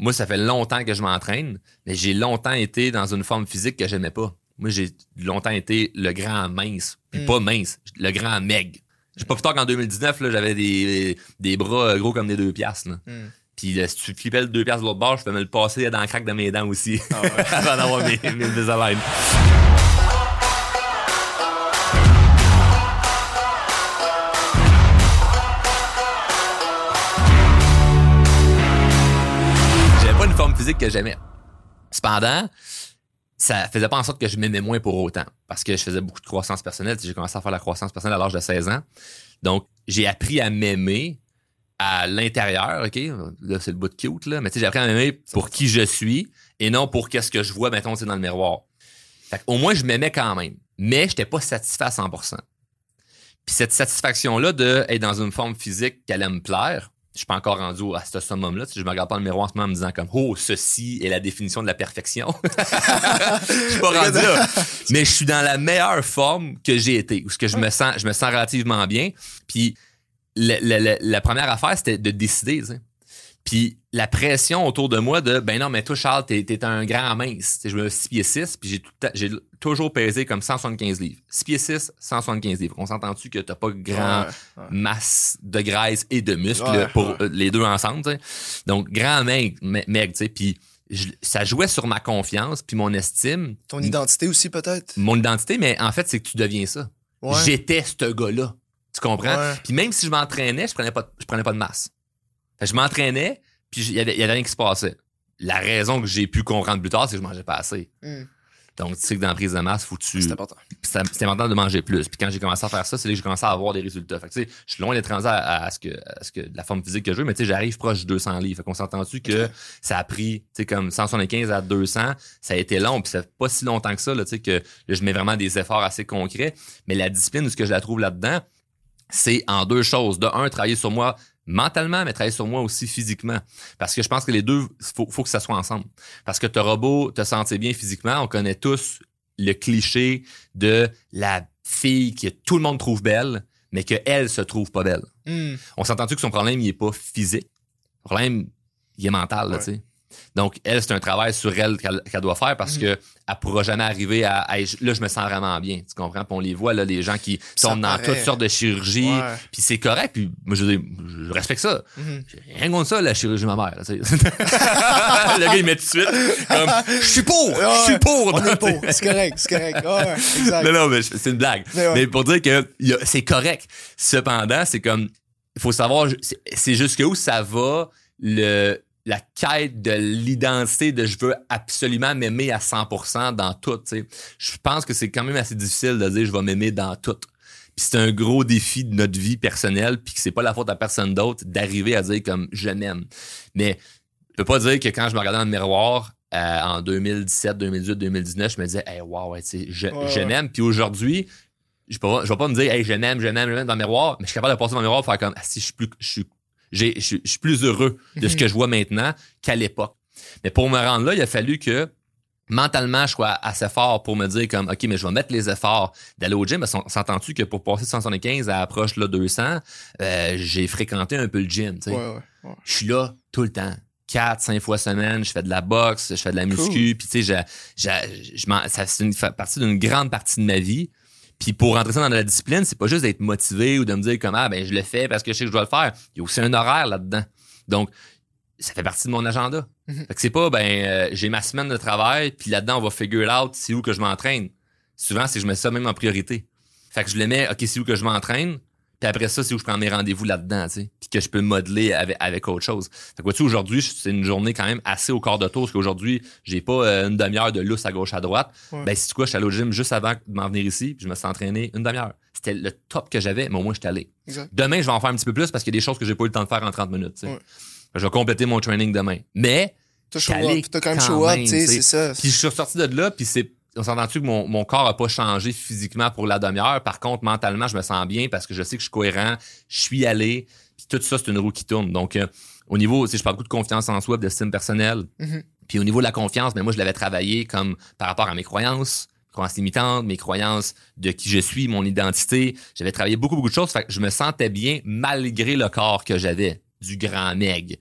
moi, ça fait longtemps que je m'entraîne, mais j'ai longtemps été dans une forme physique que j'aimais pas. Moi, j'ai longtemps été le grand mince. Puis Mm. pas mince, le grand meg. J'ai pas plus tard qu'en 2019, là, j'avais des, des bras gros comme des deux piastres. là. Mm. Puis là, si tu flippais le deux piastres de l'autre bord, je pouvais me le passer dans le crack de mes dents aussi. Ah ouais. avant d'avoir mes, mes. Que j'aimais. Cependant, ça faisait pas en sorte que je m'aimais moins pour autant. Parce que je faisais beaucoup de croissance personnelle. J'ai commencé à faire la croissance personnelle à l'âge de 16 ans. Donc, j'ai appris à m'aimer à l'intérieur, OK? Là, c'est le bout de cute, là. Mais tu sais, j'ai appris à m'aimer pour qui je suis et non pour qu'est-ce que je vois, mettons, dans le miroir. Fait au moins, je m'aimais quand même. Mais j'étais pas satisfait à 100 Puis cette satisfaction-là de être dans une forme physique qu'elle allait me plaire, je suis pas encore rendu à ce summum-là. Je me regarde pas dans le miroir en ce moment en me disant comme « Oh, ceci est la définition de la perfection. » Je suis pas rendu là. Mais je suis dans la meilleure forme que j'ai été. Où ce que je me sens, je me sens relativement bien. Puis la, première affaire, c'était de décider. Puis la pression autour de moi de ben non, mais toi, Charles, t'es, t'es un grand mince. Tu sais, je me 6 pieds 6, puis j'ai, tout toujours pesé comme 175 livres. 6 pieds 6, 175 livres. On s'entend-tu que t'as pas grand Ouais, ouais. masse de graisse et de muscles Ouais, pour euh, les deux ensemble. Donc, grand mec, me- mec, tu sais. Puis ça jouait sur ma confiance, puis mon estime, Ton identité aussi, peut-être? mon identité, mais en fait, c'est que tu deviens ça. J'étais ce gars-là. Tu comprends? Puis même si je m'entraînais, je prenais pas, je prenais pas de masse. Fait que je m'entraînais, puis il y avait, il y avait rien qui se passait. La raison que j'ai pu comprendre plus tard, c'est que je mangeais pas assez. Hmm. Donc, tu sais que dans la prise de masse, faut que tu, C'est important. c'est important de manger plus. Puis quand j'ai commencé à faire ça, c'est là que j'ai commencé à avoir des résultats. Fait que, tu sais, je suis loin d'être rendu à, à ce que, à ce que la forme physique que je veux, mais tu sais, j'arrive proche de 200 livres. Fait qu'on s'entend-tu que ça a pris, tu sais, comme 175 à 200, ça a été long, puis ça fait pas si longtemps que ça, là, tu sais, que là, je mets vraiment des efforts assez concrets. Mais la discipline, ce que je la trouve là-dedans, c'est en deux choses. De un, travailler sur moi mentalement, mais travailler sur moi aussi physiquement. Parce que je pense que les deux, faut, faut que ça soit ensemble. Parce que t'auras beau te sentir bien physiquement, on connaît tous le cliché de la fille que tout le monde trouve belle, mais qu'elle se trouve pas belle. Hmm. On s'entend-tu que son problème, il est pas physique? Son problème, il est mental, Ouais. tu sais. Donc, elle, c'est un travail sur elle qu'elle qu'elle doit faire parce Mhm. que elle pourra jamais arriver à, là, je me sens vraiment bien. Tu comprends? Puis on les voit, là, les gens qui tombent dans toutes sortes de chirurgies. Ouais. Puis c'est correct. Puis moi, je, veux dire, je respecte ça. Mhm. J'ai rien contre ça, la chirurgie mammaire. là, tu sais. le gars, il met tout de suite comme Je suis pour! Je suis pour! C'est correct, c'est correct. Ouais, exact. non, non, mais c'est une blague. Mais. Mais pour dire que c'est correct. Cependant, c'est comme, il faut savoir, c'est- c'est jusqu'où ça va le, la quête de l'identité de je veux absolument m'aimer à 100% dans tout. Je pense que c'est quand même assez difficile de dire je vais m'aimer dans tout. Puis c'est un gros défi de notre vie personnelle, puis que c'est pas la faute à personne d'autre d'arriver à dire comme je m'aime. Mais je peux pas dire que quand je me regardais dans le miroir euh, en 2017, 2018, 2019, je me disais hey wow, ouais, je, Ouais, je ouais. m'aime. Puis aujourd'hui, je je vais pas me dire hey je m'aime, je m'aime, je m'aime dans le miroir, mais je suis capable de passer dans le miroir et faire comme ah, si je suis plus je suis je suis- plus heureux de ce que je vois maintenant qu'à l'époque. Mais pour me rendre là, il a fallu que mentalement, je sois assez fort pour me dire comme, OK, mais je vais mettre les efforts d'aller au gym. S'entend-tu que pour passer de 175 à approche là 200, euh, j'ai fréquenté un peu le gym. Ouais, ouais, ouais. Je suis là tout le temps. Quatre, cinq fois semaine, je fais de la boxe, je fais de la Cool. muscu, puis tu sais, je, je, je c'est une partie d'une grande partie de ma vie. Puis pour rentrer ça dans la discipline, c'est pas juste d'être motivé ou de me dire comme ah ben je le fais parce que je sais que je dois le faire. Il y a aussi un horaire là-dedans. Donc ça fait partie de mon agenda. Mhm. Fait que c'est pas ben euh, j'ai ma semaine de travail puis là-dedans on va figure out c'est où que je m'entraîne. Souvent c'est que je mets ça même en priorité. Fait que je le mets OK, c'est où que je m'entraîne. Puis après ça, c'est où je prends mes rendez-vous là-dedans, tu sais. Puis que je peux modeler avec, avec autre chose. Fait que vois-tu, aujourd'hui, c'est une journée quand même assez au quart de tour, parce qu'aujourd'hui, j'ai pas euh, une demi-heure de lousse à gauche à droite. Ouais. Ben, c'est quoi, je suis allé au gym juste avant de m'en venir ici, puis je me suis entraîné une demi-heure. C'était le top que j'avais, mais au moins, je suis allé. Exact. Demain, je vais en faire un petit peu plus parce qu'il y a des choses que j'ai pas eu le temps de faire en 30 minutes, tu. Ouais. Je vais compléter mon training demain. Mais, T'as quand même show up, tu tu sais. c'est ça. puis je suis ressorti de là, puis c'est on s'entend-tu que mon, mon corps a pas changé physiquement pour la demi-heure? Par contre, mentalement, je me sens bien parce que je sais que je suis cohérent, je suis allé. Puis tout ça, c'est une roue qui tourne. Donc, euh, au niveau, sais, je parle beaucoup de confiance en soi, d'estime personnelle. Mhm. Puis au niveau de la confiance, mais moi, je l'avais travaillé comme par rapport à mes croyances, croyances limitantes, mes croyances de qui je suis, mon identité. J'avais travaillé beaucoup, beaucoup de choses. Fait que je me sentais bien malgré le corps que j'avais, du grand meg.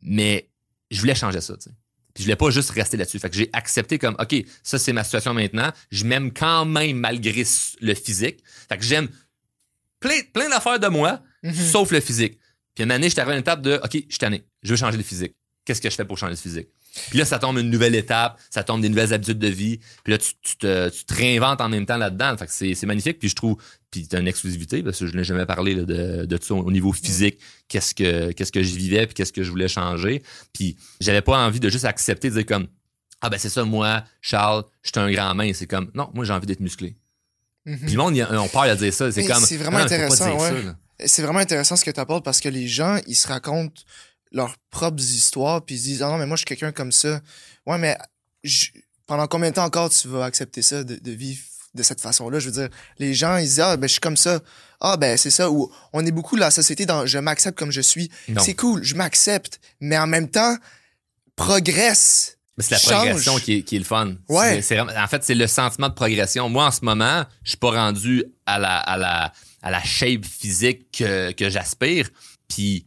Mais je voulais changer ça, tu sais. Puis je voulais pas juste rester là-dessus. Fait que j'ai accepté comme, OK, ça, c'est ma situation maintenant. Je m'aime quand même malgré le physique. Fait que j'aime plein, plein d'affaires de moi, Mhm. sauf le physique. Puis une année, j'étais arrivé à une étape de, OK, je suis tanné. Je veux changer de physique. Qu'est-ce que je fais pour changer de physique? Puis là, ça tombe une nouvelle étape, ça tombe des nouvelles habitudes de vie. Puis là, tu, tu te, tu te réinventes en même temps là-dedans. Fait que c'est, c'est magnifique. Puis je trouve, puis t'as une exclusivité parce que je n'ai jamais parlé là, de, de ça au niveau physique. Qu'est-ce que, qu'est-ce que je vivais puis qu'est-ce que je voulais changer. Puis j'avais pas envie de juste accepter, de dire comme, ah ben c'est ça, moi, Charles, je suis un grand main. C'est comme, non, moi j'ai envie d'être musclé. Mhm. Puis le monde, a- on peur à dire ça. C'est Mais comme, c'est vraiment Ah non, intéressant, ça, ouais. C'est vraiment intéressant ce que tu apportes parce que les gens, ils se racontent leurs propres histoires puis ils se disent Ah non, mais moi, je suis quelqu'un comme ça. Ouais, mais je- pendant combien de temps encore tu vas accepter ça, de, de vivre de cette façon-là? Je veux dire, les gens, ils disent Ah, ben, je suis comme ça. Ah, ben, c'est ça. Ou on est beaucoup la société dans je m'accepte comme je suis. C'est cool, je m'accepte. Mais en même temps, progresse. C'est la Change. progression qui est, qui est le fun. Ouais. En fait, c'est le sentiment de progression. Moi, en ce moment, je suis pas rendu à la, à la, à la shape physique que, que j'aspire. Puis,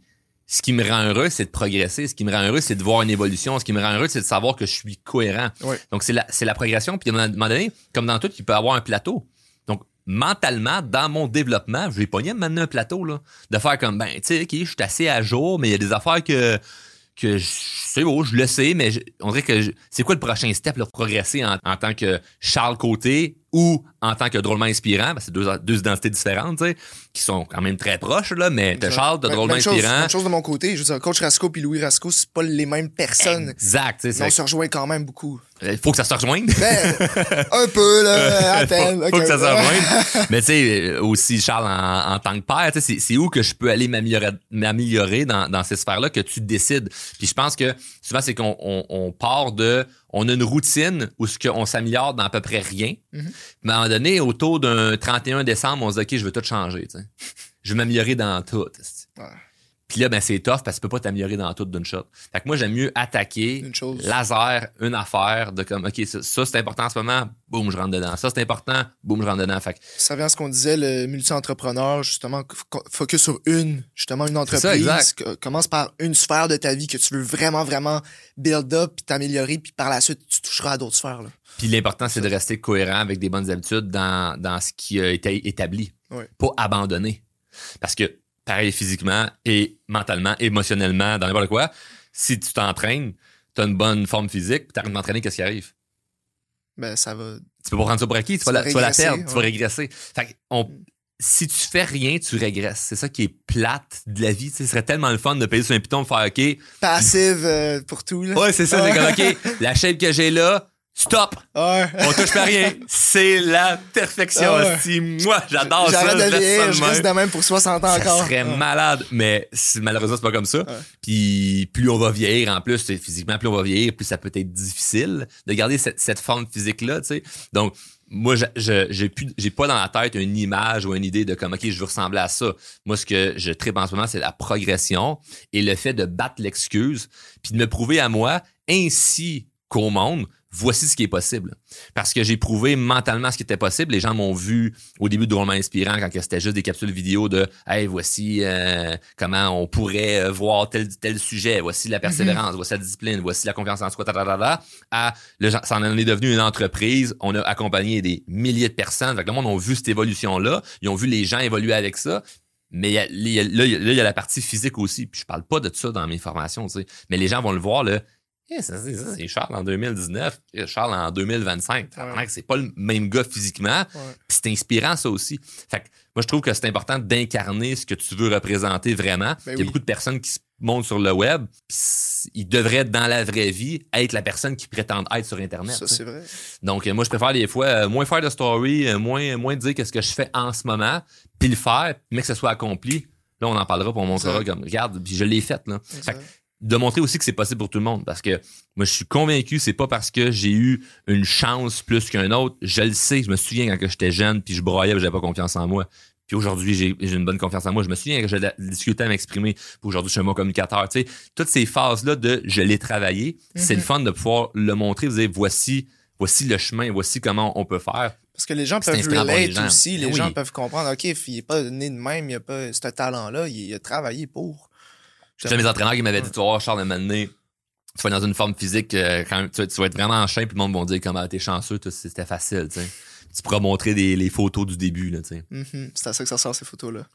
ce qui me rend heureux, c'est de progresser. Ce qui me rend heureux, c'est de voir une évolution. Ce qui me rend heureux, c'est de savoir que je suis cohérent. Donc, c'est la, c'est la progression. Puis, à un moment donné, comme dans tout, il peut y avoir un plateau. Donc, mentalement, dans mon développement, je vais pogner à me mener un plateau, là. De faire comme, ben, tu sais, OK, je suis assez à jour, mais il y a des affaires que, que je sais, oh, je le sais, mais je- on dirait que je- c'est quoi le prochain step, là, pour progresser en, en tant que Charles Côté ou en tant que drôlement inspirant? Ben, c'est deux, deux identités différentes, tu sais, qui sont quand même très proches, là, mais Charles, t'as Même- drôlement même chose, inspirant. même chose de mon côté. Je veux dire, Coach Rasco puis Louis Rasco, c'est pas les mêmes personnes. Exact, tu sais, Mais on c'est- se rejoint quand même beaucoup. il faut que ça se rejoigne. Ben, un peu, là, à peine. faut, que ça se rejoigne. Mais tu sais, euh, aussi, Charles, en, en tant que père, tu sais, c'est c'est où que je peux aller m'améliorer m'améliorer dans, dans ces sphères-là que tu décides? Puis je pense que souvent, c'est qu'on on, on part de... On a une routine où ce qu'on s'améliore dans à peu près rien. Mhm. Mais à un moment donné, autour d'un 31 décembre, on se dit, OK, je veux tout changer. tu sais. Je veux m'améliorer dans tout. Puis là, ben, c'est tough parce que tu peux pas t'améliorer dans tout d'une shot. Fait que moi, j'aime mieux attaquer Une chose. laser, une affaire, de comme, OK, ça, ça, c'est important en ce moment, boum, je rentre dedans. Ça, c'est important, boum, je rentre dedans. Fait que Ça vient à ce qu'on disait, le multi-entrepreneur, justement, fo- focus sur une, justement, une ça, entreprise. exact. Commence par une sphère de ta vie que tu veux vraiment, vraiment build up, puis t'améliorer, puis par la suite, tu toucheras à d'autres sphères. Là. Puis l'important, c'est de rester cohérent avec des bonnes habitudes dans, dans ce qui a été établi. Ouais. Pas abandonner. Parce que, pareil physiquement et mentalement, émotionnellement, dans n'importe quoi, si tu t'entraînes, tu as une bonne forme physique, puis tu arrêtes d'entraîner, qu'est-ce qui arrive? Ben, ça va. Tu peux pas prendre ça pour acquis, tu, Tu vas, la, vas tu vas la régresser, perdre, tu vas régresser. Fait que on- si tu fais rien, tu régresses. C'est ça qui est plate de la vie. Ce serait tellement le fun de payer sur un piton, de faire OK. Passive euh, pour tout, là. Ouais, c'est ça, c'est comme OK, la shape que j'ai là, stop! Ouais. On touche pas à rien. C'est la perfection. Ouais. Si moi, j'adore ça. De vieillir, je reste de même pour 60 ans Ça encore. serait Ouais. malade, mais malheureusement, c'est pas comme ça. Puis plus on va vieillir, en plus, physiquement, plus on va vieillir, plus ça peut être difficile de garder cette, cette forme physique-là, tu sais. Donc, moi, j'ai plus, j'ai pas dans la tête une image ou une idée de comme, OK, je veux ressembler à ça. Moi, ce que je tripe en ce moment, c'est la progression et le fait de battre l'excuse puis de me prouver à moi ainsi qu'au monde, voici ce qui est possible. Parce que j'ai prouvé mentalement ce qui était possible. Les gens m'ont vu au début de drôlement inspirant quand c'était juste des capsules vidéo de Hey, voici euh, comment on pourrait euh, voir tel tel sujet, voici la persévérance, voici la discipline, voici la confiance en soi, ta, ta, ta, ta, à le, ça en est devenu une entreprise. On a accompagné des milliers de personnes. Fait que le monde a vu cette évolution-là. Ils ont vu les gens évoluer avec ça. Mais il y a- y a- là, il y a- là, il y a la partie physique aussi. Puis je parle pas de ça dans mes formations, tu sais. Mais les gens vont le voir, là. Ça, c'est Charles en 2019, eh, Charles en 2025. Tabarnak, C'est pas le même gars physiquement. Ouais. Puis c'est inspirant, ça aussi. Fait que moi, je trouve que c'est important d'incarner ce que tu veux représenter vraiment. Ben Il y a oui. beaucoup de personnes qui se montrent sur le web. Ils devraient, dans la vraie vie, être la personne qui prétendent être sur Internet. Ça, c'est vrai. Donc, euh, moi, je préfère des fois euh, moins faire de story, euh, moins, moins dire qu'est-ce que je fais en ce moment, puis le faire, mais que ce soit accompli. Là, on en parlera, puis on montrera comme, regarde, puis je l'ai fait, là. Fait que de montrer aussi que c'est possible pour tout le monde, parce que moi, je suis convaincu, c'est pas parce que j'ai eu une chance plus qu'un autre. Je le sais, je me souviens quand j'étais jeune, puis je broyais, j'avais pas confiance en moi. Puis aujourd'hui, j'ai j'ai une bonne confiance en moi. Je me souviens que j'ai difficulté à m'exprimer. Puis aujourd'hui, je suis un bon communicateur. Tu sais, toutes ces phases-là de je l'ai travaillé, c'est le fun de pouvoir le montrer, vous dire voici, voici le chemin, voici comment on peut faire. Parce que les gens peuvent relate gens. aussi. Les Ben oui. gens peuvent comprendre, OK, il n'est pas né de même, il a pas ce talent-là, il a travaillé pour. J'ai mes entraîneurs qui m'avaient dit, tu voir, Charles, moment donné, tu vas dans une forme physique, euh, quand tu, tu vas être vraiment en chaîne, puis le monde va dire comment t'es chanceux, c'était facile, tu sais. Tu pourras montrer des, les photos du début, là, tu sais. Mhm. C'est à ça que ça sert, ces photos-là.